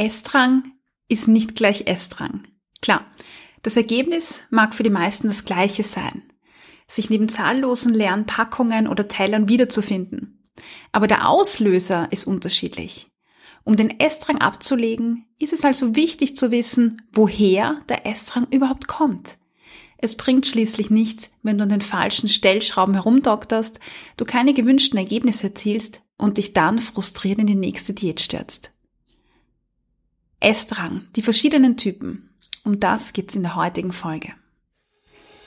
Essdrang ist nicht gleich Essdrang. Klar, das Ergebnis mag für die meisten das gleiche sein, sich neben zahllosen leeren Packungen oder Tellern wiederzufinden. Aber der Auslöser ist unterschiedlich. Um den Essdrang abzulegen, ist es also wichtig zu wissen, woher der Essdrang überhaupt kommt. Es bringt schließlich nichts, wenn du an den falschen Stellschrauben herumdokterst, du keine gewünschten Ergebnisse erzielst und dich dann frustriert in die nächste Diät stürzt. Essdrang, die verschiedenen Typen. Um das geht's in der heutigen Folge.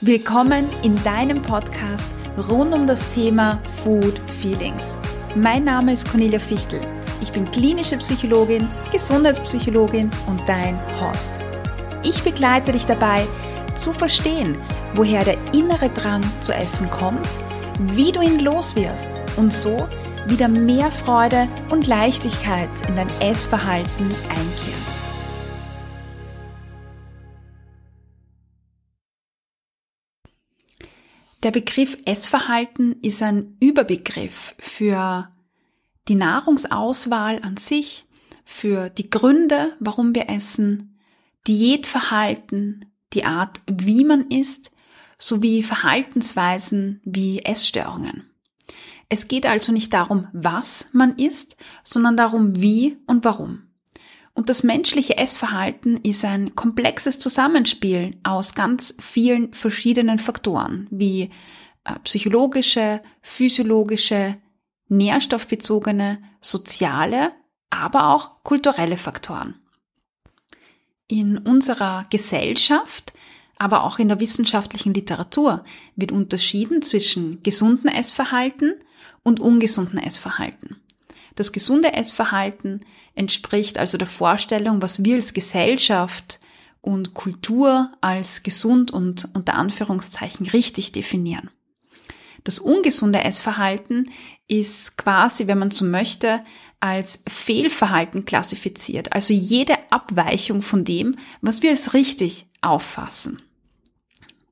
Willkommen in deinem Podcast rund um das Thema Food Feelings. Mein Name ist Cornelia Fichtel. Ich bin klinische Psychologin, Gesundheitspsychologin und dein Host. Ich begleite dich dabei, zu verstehen, woher der innere Drang zu essen kommt, wie du ihn loswirst und so wieder mehr Freude und Leichtigkeit in dein Essverhalten einkehrt. Der Begriff Essverhalten ist ein Überbegriff für die Nahrungsauswahl an sich, für die Gründe, warum wir essen, Diätverhalten, die Art, wie man isst, sowie Verhaltensweisen wie Essstörungen. Es geht also nicht darum, was man isst, sondern darum, wie und warum. Und das menschliche Essverhalten ist ein komplexes Zusammenspiel aus ganz vielen verschiedenen Faktoren, wie äh, psychologische, physiologische, nährstoffbezogene, soziale, aber auch kulturelle Faktoren. In unserer Gesellschaft, aber auch in der wissenschaftlichen Literatur wird unterschieden zwischen gesunden Essverhalten und ungesunden Essverhalten. Das gesunde Essverhalten entspricht also der Vorstellung, was wir als Gesellschaft und Kultur als gesund und unter Anführungszeichen richtig definieren. Das ungesunde Essverhalten ist quasi, wenn man so möchte, als Fehlverhalten klassifiziert, also jede Abweichung von dem, was wir als richtig auffassen.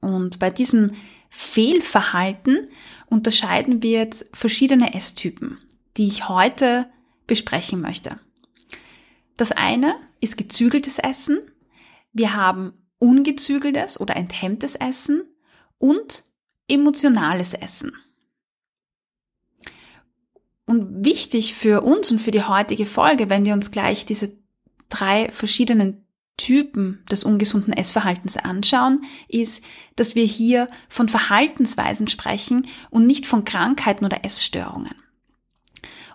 Und bei diesem Fehlverhalten unterscheiden wir jetzt verschiedene Esstypen, die ich heute besprechen möchte. Das eine ist gezügeltes Essen. Wir haben ungezügeltes oder enthemmtes Essen und emotionales Essen. Und wichtig für uns und für die heutige Folge, wenn wir uns gleich diese drei verschiedenen Typen des ungesunden Essverhaltens anschauen, ist, dass wir hier von Verhaltensweisen sprechen und nicht von Krankheiten oder Essstörungen.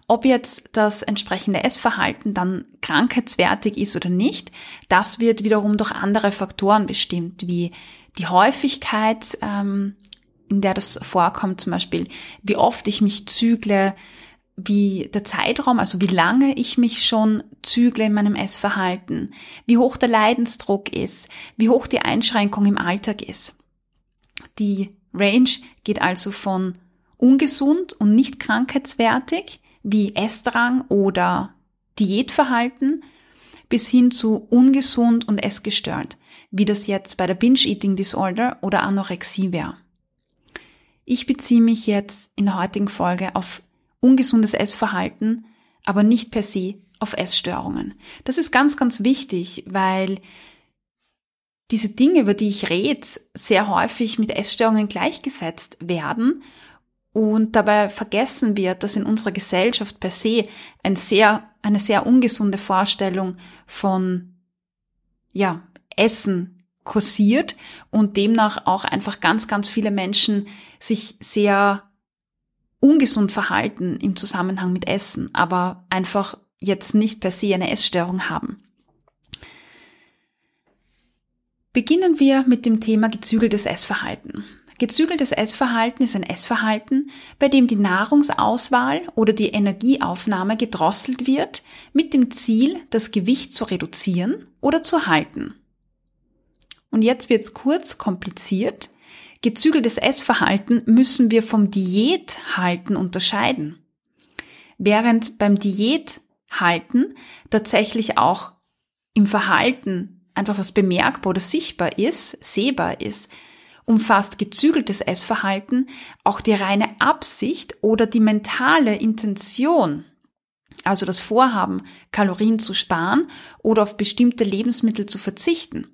Ob jetzt das entsprechende Essverhalten dann krankheitswertig ist oder nicht, das wird wiederum durch andere Faktoren bestimmt, wie die Häufigkeit, ähm, in der das vorkommt, zum Beispiel, wie oft ich mich zügle, wie der Zeitraum, also wie lange ich mich schon zügle in meinem Essverhalten, wie hoch der Leidensdruck ist, wie hoch die Einschränkung im Alltag ist. Die Range geht also von ungesund und nicht krankheitswertig, wie Essdrang oder Diätverhalten, bis hin zu ungesund und essgestört, wie das jetzt bei der Binge-Eating Disorder oder Anorexie wäre. Ich beziehe mich jetzt in der heutigen Folge auf ungesundes Essverhalten, aber nicht per se auf Essstörungen. Das ist ganz, ganz wichtig, weil diese Dinge, über die ich rede, sehr häufig mit Essstörungen gleichgesetzt werden und dabei vergessen wird, dass in unserer Gesellschaft per se ein sehr, eine sehr ungesunde Vorstellung von, ja, Essen kursiert und demnach auch einfach ganz, ganz viele Menschen sich sehr ungesund verhalten im Zusammenhang mit Essen, aber einfach jetzt nicht per se eine Essstörung haben. Beginnen wir mit dem Thema gezügeltes Essverhalten. Gezügeltes Essverhalten ist ein Essverhalten, bei dem die Nahrungsauswahl oder die Energieaufnahme gedrosselt wird, mit dem Ziel, das Gewicht zu reduzieren oder zu halten. Und jetzt wird's kurz kompliziert, Gezügeltes Essverhalten müssen wir vom Diäthalten unterscheiden. Während beim Diäthalten tatsächlich auch im Verhalten einfach was bemerkbar oder sichtbar ist, sehbar ist, umfasst gezügeltes Essverhalten auch die reine Absicht oder die mentale Intention also das Vorhaben, Kalorien zu sparen oder auf bestimmte Lebensmittel zu verzichten.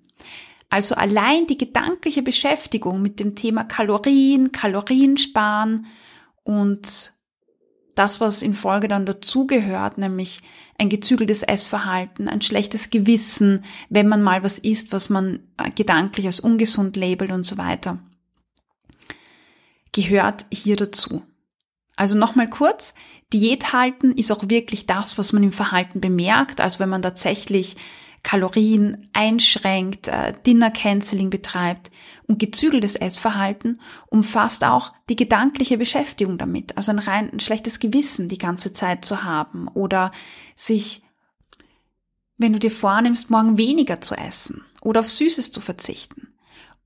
Also allein die gedankliche Beschäftigung mit dem Thema Kalorien, Kalorien sparen und das, was in Folge dann dazugehört, nämlich ein gezügeltes Essverhalten, ein schlechtes Gewissen, wenn man mal was isst, was man äh, gedanklich als ungesund labelt und so weiter, gehört hier dazu. Also nochmal kurz, Diät halten ist auch wirklich das, was man im Verhalten bemerkt. Also wenn man tatsächlich Kalorien einschränkt, äh, Dinner Canceling betreibt und gezügeltes Essverhalten umfasst auch die gedankliche Beschäftigung damit. Also ein rein ein schlechtes Gewissen die ganze Zeit zu haben oder sich, wenn du dir vornimmst, morgen weniger zu essen oder auf Süßes zu verzichten.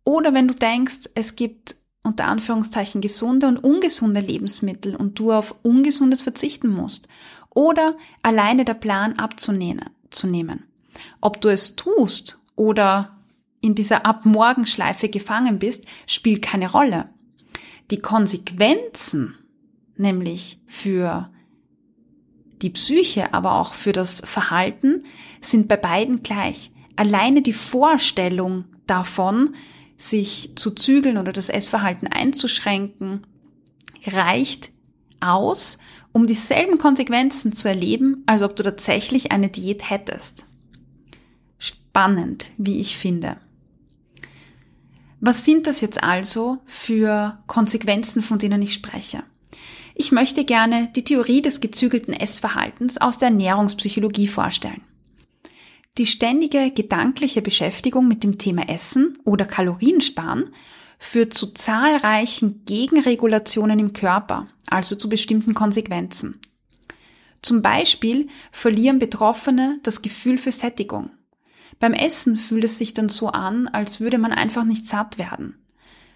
Oder wenn du denkst, es gibt unter Anführungszeichen gesunde und ungesunde Lebensmittel und du auf ungesundes verzichten musst. Oder alleine der Plan abzunehmen. Zu nehmen. Ob du es tust oder in dieser Abmorgenschleife gefangen bist, spielt keine Rolle. Die Konsequenzen, nämlich für die Psyche, aber auch für das Verhalten, sind bei beiden gleich. Alleine die Vorstellung davon, sich zu zügeln oder das Essverhalten einzuschränken, reicht aus, um dieselben Konsequenzen zu erleben, als ob du tatsächlich eine Diät hättest. Spannend, wie ich finde. Was sind das jetzt also für Konsequenzen, von denen ich spreche? Ich möchte gerne die Theorie des gezügelten Essverhaltens aus der Ernährungspsychologie vorstellen. Die ständige gedankliche Beschäftigung mit dem Thema Essen oder Kaloriensparen führt zu zahlreichen Gegenregulationen im Körper, also zu bestimmten Konsequenzen. Zum Beispiel verlieren Betroffene das Gefühl für Sättigung. Beim Essen fühlt es sich dann so an, als würde man einfach nicht satt werden.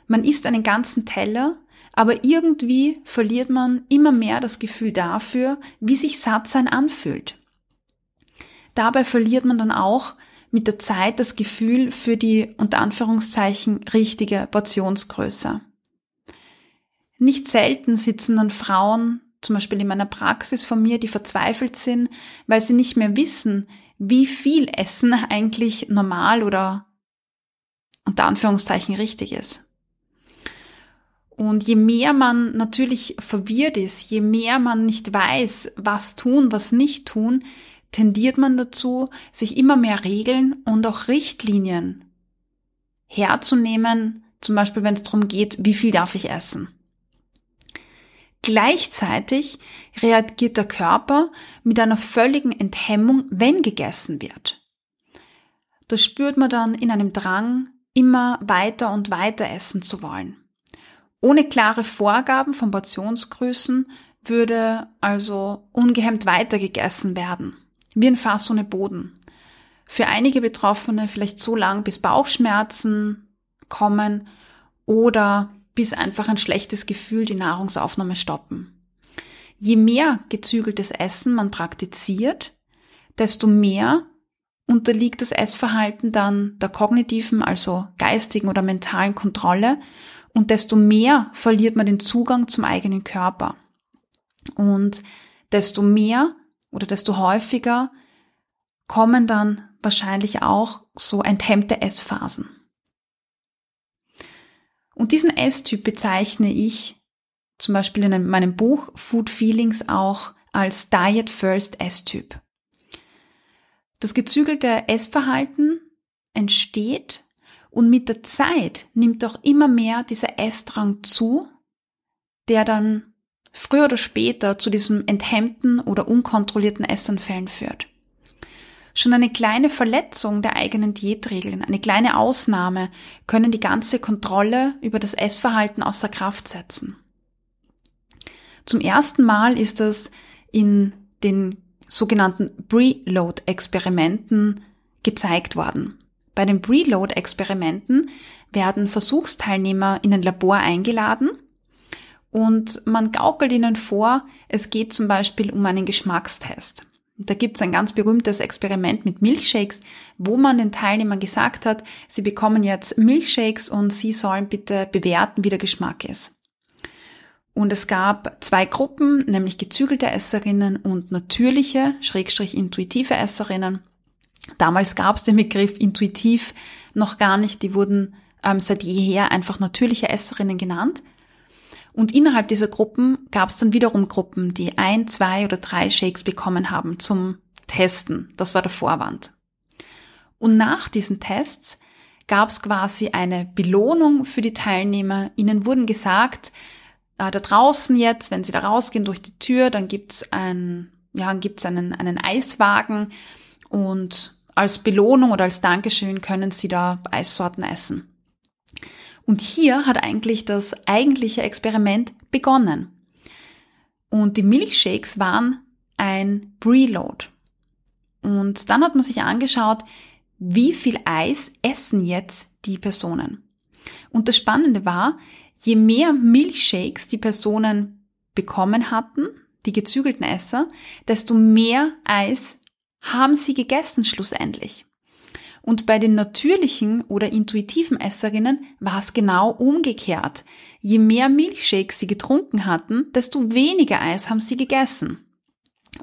Man isst einen ganzen Teller, aber irgendwie verliert man immer mehr das Gefühl dafür, wie sich Sattsein anfühlt. Dabei verliert man dann auch mit der Zeit das Gefühl für die unter Anführungszeichen richtige Portionsgröße. Nicht selten sitzen dann Frauen, zum Beispiel in meiner Praxis von mir, die verzweifelt sind, weil sie nicht mehr wissen, wie viel Essen eigentlich normal oder unter Anführungszeichen richtig ist. Und je mehr man natürlich verwirrt ist, je mehr man nicht weiß, was tun, was nicht tun, tendiert man dazu, sich immer mehr Regeln und auch Richtlinien herzunehmen, zum Beispiel wenn es darum geht, wie viel darf ich essen. Gleichzeitig reagiert der Körper mit einer völligen Enthemmung, wenn gegessen wird. Das spürt man dann in einem Drang, immer weiter und weiter essen zu wollen. Ohne klare Vorgaben von Portionsgrößen würde also ungehemmt weiter gegessen werden wie ein Fass ohne Boden. Für einige Betroffene vielleicht so lang, bis Bauchschmerzen kommen oder bis einfach ein schlechtes Gefühl die Nahrungsaufnahme stoppen. Je mehr gezügeltes Essen man praktiziert, desto mehr unterliegt das Essverhalten dann der kognitiven, also geistigen oder mentalen Kontrolle und desto mehr verliert man den Zugang zum eigenen Körper. Und desto mehr oder desto häufiger kommen dann wahrscheinlich auch so enthemmte Essphasen. Und diesen Esstyp bezeichne ich zum Beispiel in meinem Buch Food Feelings auch als Diet First Esstyp. Das gezügelte Essverhalten entsteht und mit der Zeit nimmt auch immer mehr dieser Essdrang zu, der dann früher oder später zu diesem enthemmten oder unkontrollierten Essanfällen führt. Schon eine kleine Verletzung der eigenen Diätregeln, eine kleine Ausnahme können die ganze Kontrolle über das Essverhalten außer Kraft setzen. Zum ersten Mal ist das in den sogenannten Preload-Experimenten gezeigt worden. Bei den Preload-Experimenten werden Versuchsteilnehmer in ein Labor eingeladen und man gaukelt ihnen vor, es geht zum Beispiel um einen Geschmackstest. Da gibt es ein ganz berühmtes Experiment mit Milchshakes, wo man den Teilnehmern gesagt hat, sie bekommen jetzt Milchshakes und sie sollen bitte bewerten, wie der Geschmack ist. Und es gab zwei Gruppen, nämlich gezügelte Esserinnen und natürliche, schrägstrich intuitive Esserinnen. Damals gab es den Begriff intuitiv noch gar nicht, die wurden ähm, seit jeher einfach natürliche Esserinnen genannt. Und innerhalb dieser Gruppen gab es dann wiederum Gruppen, die ein, zwei oder drei Shakes bekommen haben zum Testen. Das war der Vorwand. Und nach diesen Tests gab es quasi eine Belohnung für die Teilnehmer. Ihnen wurden gesagt, äh, da draußen jetzt, wenn sie da rausgehen durch die Tür, dann gibt's ein, ja, gibt's einen, einen Eiswagen und als Belohnung oder als Dankeschön können sie da Eissorten essen. Und hier hat eigentlich das eigentliche Experiment begonnen. Und die Milchshakes waren ein Preload. Und dann hat man sich angeschaut, wie viel Eis essen jetzt die Personen. Und das Spannende war, je mehr Milchshakes die Personen bekommen hatten, die gezügelten Esser, desto mehr Eis haben sie gegessen schlussendlich. Und bei den natürlichen oder intuitiven Esserinnen war es genau umgekehrt. Je mehr Milchshakes sie getrunken hatten, desto weniger Eis haben sie gegessen.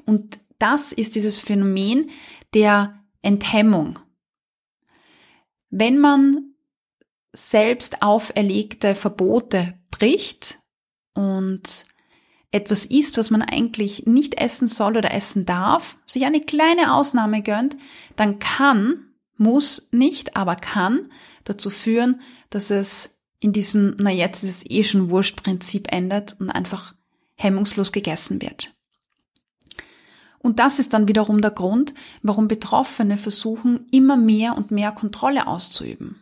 Und das ist dieses Phänomen der Enthemmung. Wenn man selbst auferlegte Verbote bricht und etwas isst, was man eigentlich nicht essen soll oder essen darf, sich eine kleine Ausnahme gönnt, dann kann muss nicht, aber kann dazu führen, dass es in diesem, na jetzt ist es eh schon Wurscht-Prinzip endet und einfach hemmungslos gegessen wird. Und das ist dann wiederum der Grund, warum Betroffene versuchen, immer mehr und mehr Kontrolle auszuüben.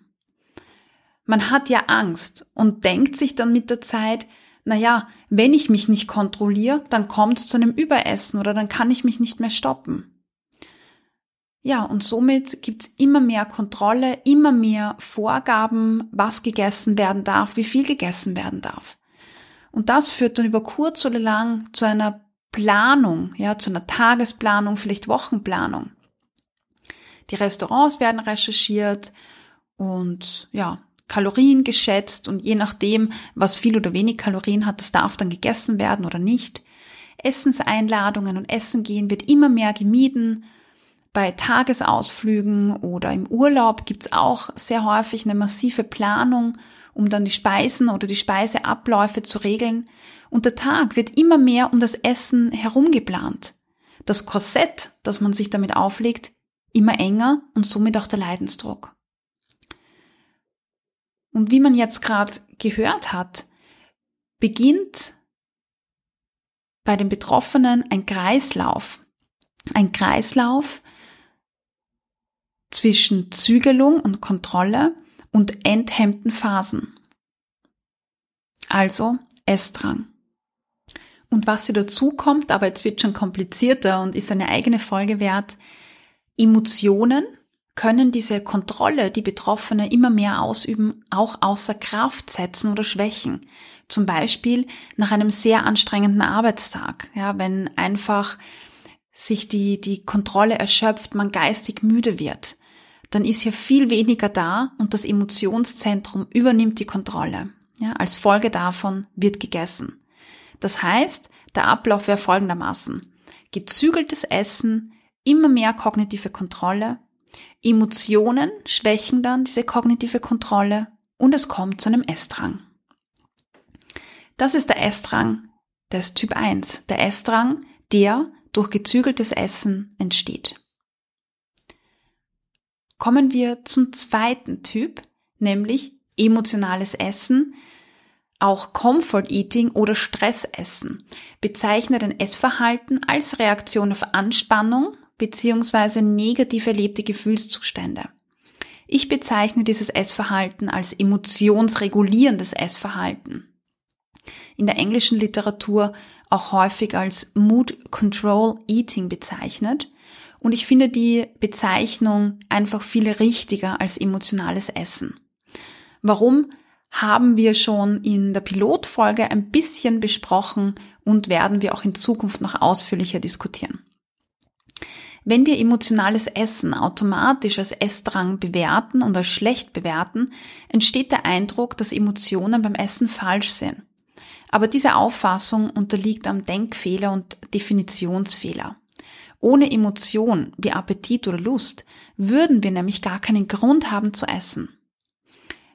Man hat ja Angst und denkt sich dann mit der Zeit, na ja, wenn ich mich nicht kontrolliere, dann kommt es zu einem Überessen oder dann kann ich mich nicht mehr stoppen. Ja, und somit gibt's immer mehr Kontrolle, immer mehr Vorgaben, was gegessen werden darf, wie viel gegessen werden darf. Und das führt dann über kurz oder lang zu einer Planung, ja, zu einer Tagesplanung, vielleicht Wochenplanung. Die Restaurants werden recherchiert und ja, Kalorien geschätzt und je nachdem, was viel oder wenig Kalorien hat, das darf dann gegessen werden oder nicht. Essenseinladungen und Essen gehen wird immer mehr gemieden bei Tagesausflügen oder im Urlaub gibt's auch sehr häufig eine massive Planung, um dann die Speisen oder die Speiseabläufe zu regeln. Und der Tag wird immer mehr um das Essen herumgeplant. Das Korsett, das man sich damit auflegt, immer enger und somit auch der Leidensdruck. Und wie man jetzt gerade gehört hat, beginnt bei den Betroffenen ein Kreislauf. Ein Kreislauf, zwischen Zügelung und Kontrolle und enthemmten Phasen. Also Essdrang. Und was hier dazu kommt, aber jetzt wird schon komplizierter und ist eine eigene Folge wert, Emotionen können diese Kontrolle, die Betroffene immer mehr ausüben, auch außer Kraft setzen oder schwächen. Zum Beispiel nach einem sehr anstrengenden Arbeitstag, ja, wenn einfach sich die, die Kontrolle erschöpft, man geistig müde wird, dann ist hier viel weniger da und das Emotionszentrum übernimmt die Kontrolle. Ja, als Folge davon wird gegessen. Das heißt, der Ablauf wäre folgendermaßen. Gezügeltes Essen, immer mehr kognitive Kontrolle, Emotionen schwächen dann diese kognitive Kontrolle und es kommt zu einem Essdrang. Das ist der Essdrang des Typ 1, der Essdrang, der durch gezügeltes Essen entsteht. Kommen wir zum zweiten Typ, nämlich emotionales Essen, auch Comfort Eating oder Stressessen bezeichnet ein Essverhalten als Reaktion auf Anspannung bzw. negativ erlebte Gefühlszustände. Ich bezeichne dieses Essverhalten als emotionsregulierendes Essverhalten. In der englischen Literatur auch häufig als Mood Control Eating bezeichnet und ich finde die Bezeichnung einfach viel richtiger als emotionales Essen. Warum? Haben wir schon in der Pilotfolge ein bisschen besprochen und werden wir auch in Zukunft noch ausführlicher diskutieren. Wenn wir emotionales Essen automatisch als Essdrang bewerten und als schlecht bewerten, entsteht der Eindruck, dass Emotionen beim Essen falsch sind. Aber diese Auffassung unterliegt am Denkfehler und Definitionsfehler. Ohne Emotion wie Appetit oder Lust würden wir nämlich gar keinen Grund haben zu essen.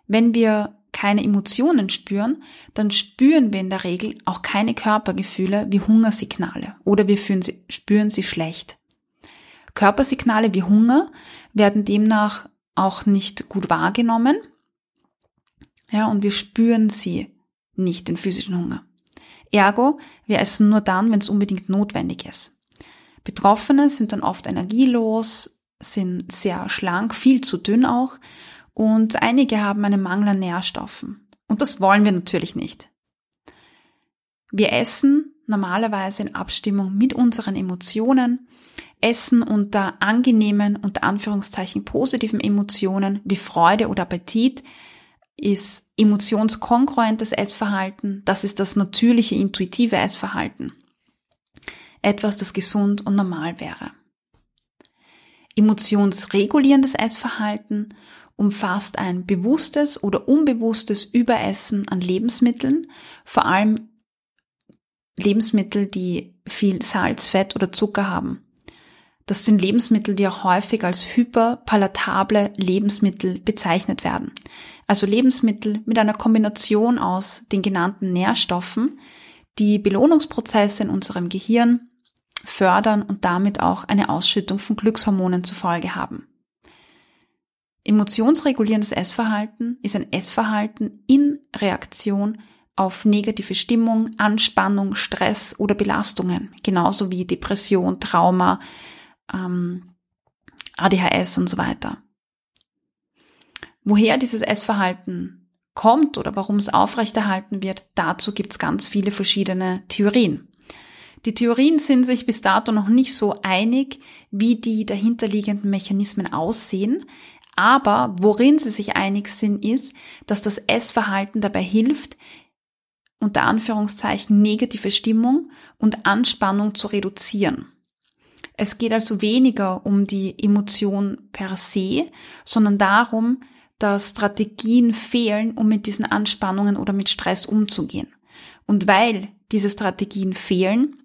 Wenn wir keine Emotionen spüren, dann spüren wir in der Regel auch keine Körpergefühle wie Hungersignale oder wir sie, spüren sie schlecht. Körpersignale wie Hunger werden demnach auch nicht gut wahrgenommen. Ja, und wir spüren sie nicht, den physischen Hunger. Ergo, wir essen nur dann, wenn es unbedingt notwendig ist. Betroffene sind dann oft energielos, sind sehr schlank, viel zu dünn auch und einige haben einen Mangel an Nährstoffen. Und das wollen wir natürlich nicht. Wir essen normalerweise in Abstimmung mit unseren Emotionen, essen unter angenehmen, unter Anführungszeichen positiven Emotionen wie Freude oder Appetit, ist emotionskongruentes Essverhalten, das ist das natürliche, intuitive Essverhalten. Etwas, das gesund und normal wäre. Emotionsregulierendes Essverhalten umfasst ein bewusstes oder unbewusstes Überessen an Lebensmitteln, vor allem Lebensmittel, die viel Salz, Fett oder Zucker haben. Das sind Lebensmittel, die auch häufig als hyperpalatable Lebensmittel bezeichnet werden. Also Lebensmittel mit einer Kombination aus den genannten Nährstoffen, die Belohnungsprozesse in unserem Gehirn fördern und damit auch eine Ausschüttung von Glückshormonen zur Folge haben. Emotionsregulierendes Essverhalten ist ein Essverhalten in Reaktion auf negative Stimmung, Anspannung, Stress oder Belastungen, genauso wie Depression, Trauma, ähm, ADHS und so weiter. Woher dieses Essverhalten kommt oder warum es aufrechterhalten wird, dazu gibt es ganz viele verschiedene Theorien. Die Theorien sind sich bis dato noch nicht so einig, wie die dahinterliegenden Mechanismen aussehen, aber worin sie sich einig sind, ist, dass das Essverhalten dabei hilft, unter Anführungszeichen negative Stimmung und Anspannung zu reduzieren. Es geht also weniger um die Emotion per se, sondern darum, dass Strategien fehlen, um mit diesen Anspannungen oder mit Stress umzugehen. Und weil diese Strategien fehlen,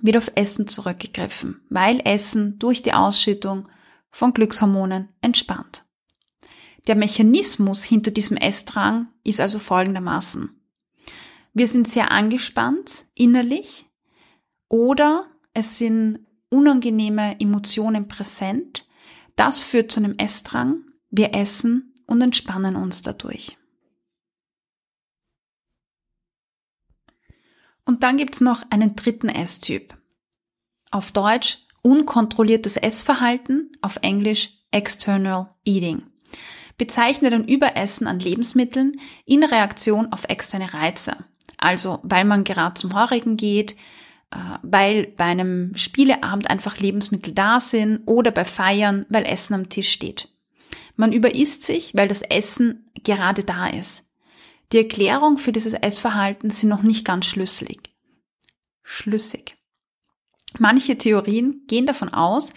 wird auf Essen zurückgegriffen, weil Essen durch die Ausschüttung von Glückshormonen entspannt. Der Mechanismus hinter diesem Essdrang ist also folgendermaßen. Wir sind sehr angespannt innerlich oder es sind unangenehme Emotionen präsent. Das führt zu einem Essdrang. Wir essen und entspannen uns dadurch. Und dann gibt's noch einen dritten Esstyp. Auf Deutsch unkontrolliertes Essverhalten, auf Englisch External Eating. Bezeichnet ein Überessen an Lebensmitteln in Reaktion auf externe Reize. Also weil man gerade zum Heurigen geht, äh, weil bei einem Spieleabend einfach Lebensmittel da sind oder bei Feiern, weil Essen am Tisch steht. Man überisst sich, weil das Essen gerade da ist. Die Erklärung für dieses Essverhalten sind noch nicht ganz schlüssig. Schlüssig. Manche Theorien gehen davon aus,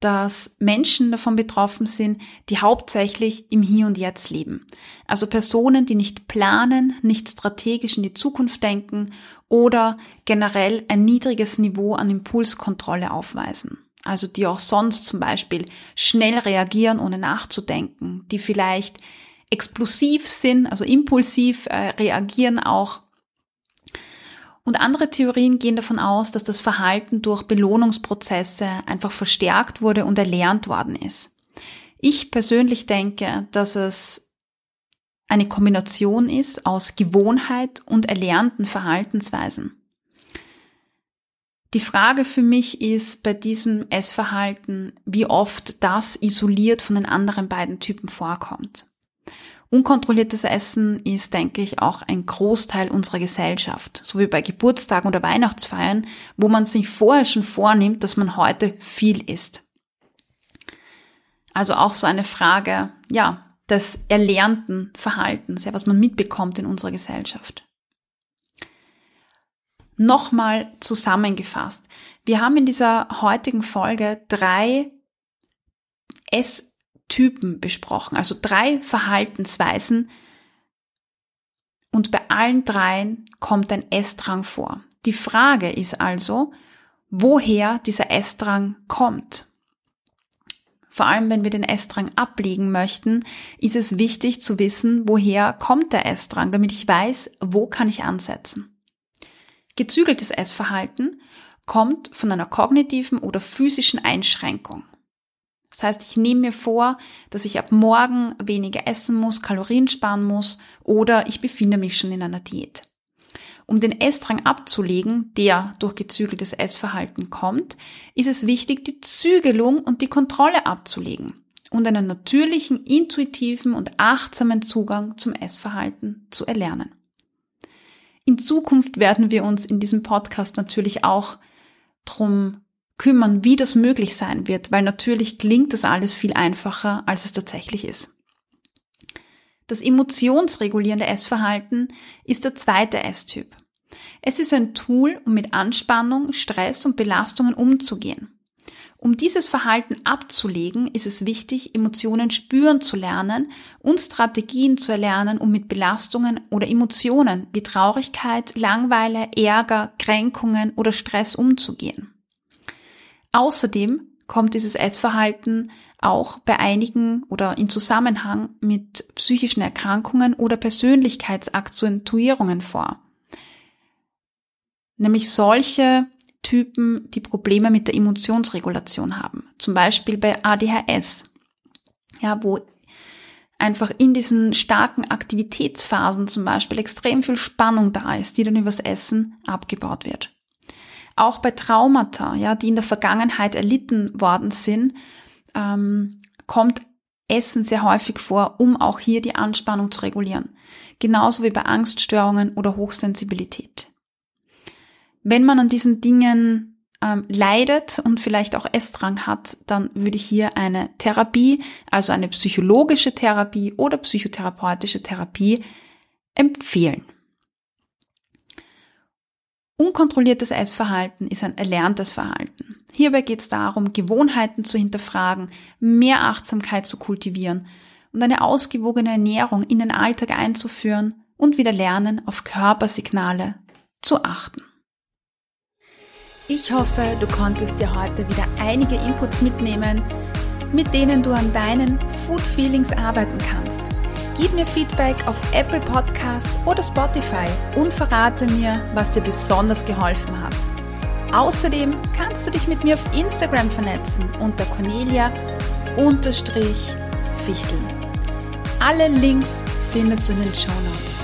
dass Menschen davon betroffen sind, die hauptsächlich im Hier und Jetzt leben. Also Personen, die nicht planen, nicht strategisch in die Zukunft denken oder generell ein niedriges Niveau an Impulskontrolle aufweisen. Also die auch sonst zum Beispiel schnell reagieren, ohne nachzudenken, die vielleicht explosiv sind, also impulsiv äh, reagieren auch und andere Theorien gehen davon aus, dass das Verhalten durch Belohnungsprozesse einfach verstärkt wurde und erlernt worden ist. Ich persönlich denke, dass es eine Kombination ist aus Gewohnheit und erlernten Verhaltensweisen. Die Frage für mich ist bei diesem Essverhalten, wie oft das isoliert von den anderen beiden Typen vorkommt. Unkontrolliertes Essen ist, denke ich, auch ein Großteil unserer Gesellschaft, so wie bei Geburtstagen oder Weihnachtsfeiern, wo man sich vorher schon vornimmt, dass man heute viel isst. Also auch so eine Frage, ja, des erlernten Verhaltens, ja, was man mitbekommt in unserer Gesellschaft. Nochmal zusammengefasst. Wir haben in dieser heutigen Folge drei Ess Typen besprochen, also drei Verhaltensweisen Und bei allen dreien kommt ein Essdrang vor. Die Frage ist also, woher dieser Essdrang kommt. Vor allem, wenn wir den Essdrang ablegen möchten, ist es wichtig zu wissen, woher kommt der Essdrang, damit ich weiß, wo kann ich ansetzen. Gezügeltes Essverhalten kommt von einer kognitiven oder physischen Einschränkung. Das heißt, ich nehme mir vor, dass ich ab morgen weniger essen muss, Kalorien sparen muss oder ich befinde mich schon in einer Diät. Um den Essdrang abzulegen, der durch gezügeltes Essverhalten kommt, ist es wichtig, die Zügelung und die Kontrolle abzulegen und einen natürlichen, intuitiven und achtsamen Zugang zum Essverhalten zu erlernen. In Zukunft werden wir uns in diesem Podcast natürlich auch drum kümmern, wie das möglich sein wird, weil natürlich klingt das alles viel einfacher, als es tatsächlich ist. Das emotionsregulierende Essverhalten ist der zweite Esstyp. Es ist ein Tool, um mit Anspannung, Stress und Belastungen umzugehen. Um dieses Verhalten abzulegen, ist es wichtig, Emotionen spüren zu lernen und Strategien zu erlernen, um mit Belastungen oder Emotionen wie Traurigkeit, Langweile, Ärger, Kränkungen oder Stress umzugehen. Außerdem kommt dieses Essverhalten auch bei einigen oder in Zusammenhang mit psychischen Erkrankungen oder Persönlichkeitsakzentuierungen vor. Nämlich solche Typen, die Probleme mit der Emotionsregulation haben. Zum Beispiel bei ADHS. Ja, wo einfach in diesen starken Aktivitätsphasen zum Beispiel extrem viel Spannung da ist, die dann übers Essen abgebaut wird. Auch bei Traumata, ja, die in der Vergangenheit erlitten worden sind, ähm, kommt Essen sehr häufig vor, um auch hier die Anspannung zu regulieren. Genauso wie bei Angststörungen oder Hochsensibilität. Wenn man an diesen Dingen ähm, leidet und vielleicht auch Essdrang hat, dann würde ich hier eine Therapie, also eine psychologische Therapie oder psychotherapeutische Therapie empfehlen. Unkontrolliertes Essverhalten ist ein erlerntes Verhalten. Hierbei geht es darum, Gewohnheiten zu hinterfragen, mehr Achtsamkeit zu kultivieren und eine ausgewogene Ernährung in den Alltag einzuführen und wieder lernen, auf Körpersignale zu achten. Ich hoffe, du konntest dir heute wieder einige Inputs mitnehmen, mit denen du an deinen Food Feelings arbeiten kannst. Gib mir Feedback auf Apple Podcast oder Spotify und verrate mir, was dir besonders geholfen hat. Außerdem kannst du dich mit mir auf Instagram vernetzen unter Cornelia-Fichteln. Alle Links findest du in den Show Notes.